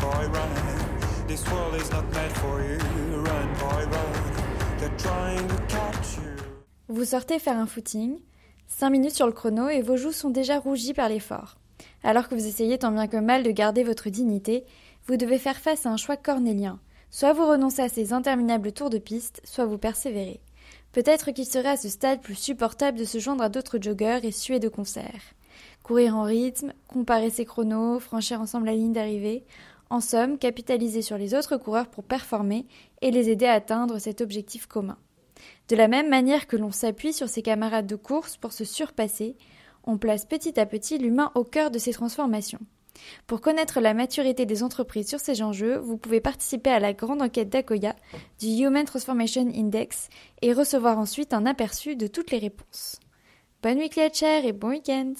boy, run. This world is not meant for you. Run, boy, run. They're trying to catch you. Vous sortez faire un footing, 5 minutes sur le chrono et vos joues sont déjà rougies par l'effort. Alors que vous essayez tant bien que mal de garder votre dignité, vous devez faire face à un choix cornélien. Soit vous renoncez à ces interminables tours de piste, soit vous persévérez. Peut-être qu'il serait à ce stade plus supportable de se joindre à d'autres joggeurs et suer de concert. Courir en rythme, comparer ses chronos, franchir ensemble la ligne d'arrivée, en somme, capitaliser sur les autres coureurs pour performer et les aider à atteindre cet objectif commun. De la même manière que l'on s'appuie sur ses camarades de course pour se surpasser, on place petit à petit l'humain au cœur de ces transformations. Pour connaître la maturité des entreprises sur ces enjeux, vous pouvez participer à la grande enquête d'Akoya du Human Transformation Index et recevoir ensuite un aperçu de toutes les réponses. Bonne week chair et bon week-end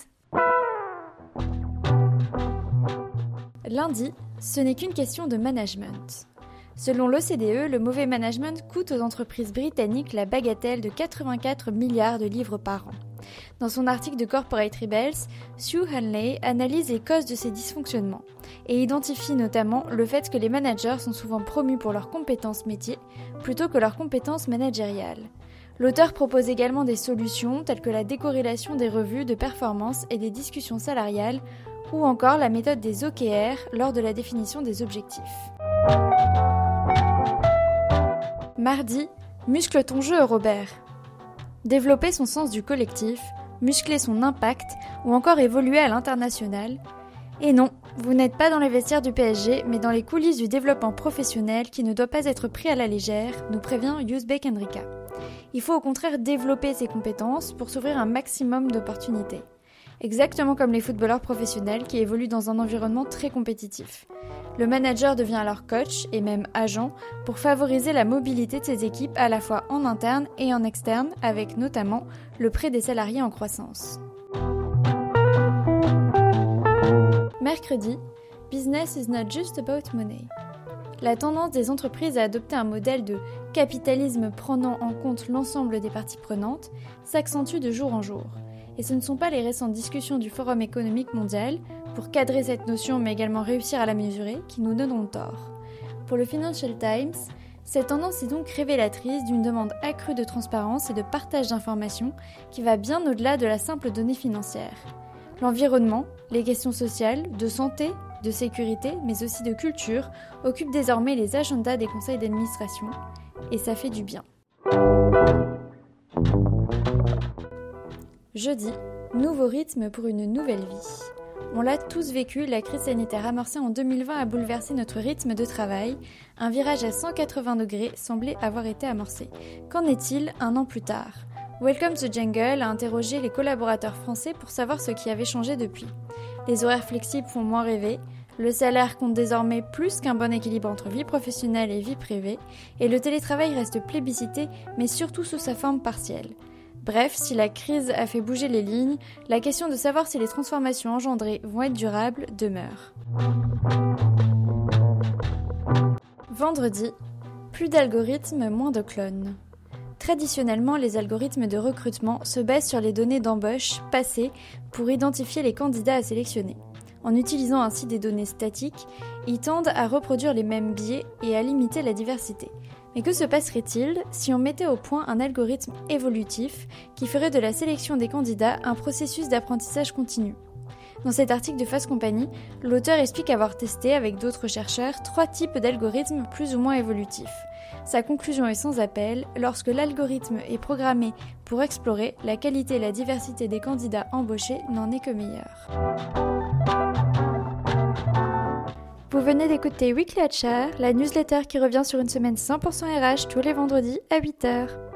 ce n'est qu'une question de management. Selon l'OCDE, le mauvais management coûte aux entreprises britanniques la bagatelle de 84 milliards de livres par an. Dans son article de Corporate Rebels, Sue Hanley analyse les causes de ces dysfonctionnements et identifie notamment le fait que les managers sont souvent promus pour leurs compétences métiers plutôt que leurs compétences managériales. L'auteur propose également des solutions telles que la décorrélation des revues de performance et des discussions salariales ou encore la méthode des OKR lors de la définition des objectifs. Mardi, muscle ton jeu, Robert. Développer son sens du collectif, muscler son impact ou encore évoluer à l'international. Et non, vous n'êtes pas dans les vestiaires du PSG, mais dans les coulisses du développement professionnel qui ne doit pas être pris à la légère, nous prévient Yusbek Enrika. Il faut au contraire développer ses compétences pour s'ouvrir un maximum d'opportunités exactement comme les footballeurs professionnels qui évoluent dans un environnement très compétitif. Le manager devient alors coach et même agent pour favoriser la mobilité de ses équipes à la fois en interne et en externe, avec notamment le prêt des salariés en croissance. Mercredi, Business is not just about money. La tendance des entreprises à adopter un modèle de capitalisme prenant en compte l'ensemble des parties prenantes s'accentue de jour en jour et ce ne sont pas les récentes discussions du Forum économique mondial pour cadrer cette notion mais également réussir à la mesurer qui nous donneront tort. Pour le Financial Times, cette tendance est donc révélatrice d'une demande accrue de transparence et de partage d'informations qui va bien au-delà de la simple donnée financière. L'environnement, les questions sociales, de santé, de sécurité, mais aussi de culture, occupent désormais les agendas des conseils d'administration, et ça fait du bien. Jeudi, nouveau rythme pour une nouvelle vie. On l'a tous vécu, la crise sanitaire amorcée en 2020 a bouleversé notre rythme de travail. Un virage à 180 degrés semblait avoir été amorcé. Qu'en est-il un an plus tard? Welcome to Jungle a interrogé les collaborateurs français pour savoir ce qui avait changé depuis. Les horaires flexibles font moins rêver, le salaire compte désormais plus qu'un bon équilibre entre vie professionnelle et vie privée, et le télétravail reste plébiscité, mais surtout sous sa forme partielle. Bref, si la crise a fait bouger les lignes, la question de savoir si les transformations engendrées vont être durables demeure. Vendredi, plus d'algorithmes, moins de clones. Traditionnellement, les algorithmes de recrutement se basent sur les données d'embauche passées pour identifier les candidats à sélectionner. En utilisant ainsi des données statiques, ils tendent à reproduire les mêmes biais et à limiter la diversité. Mais que se passerait-il si on mettait au point un algorithme évolutif qui ferait de la sélection des candidats un processus d'apprentissage continu? Dans cet article de Fast Company, l'auteur explique avoir testé avec d'autres chercheurs trois types d'algorithmes plus ou moins évolutifs. Sa conclusion est sans appel, lorsque l'algorithme est programmé pour explorer, la qualité et la diversité des candidats embauchés n'en est que meilleure. Vous venez d'écouter Weekly HR, la newsletter qui revient sur une semaine 100% RH tous les vendredis à 8h.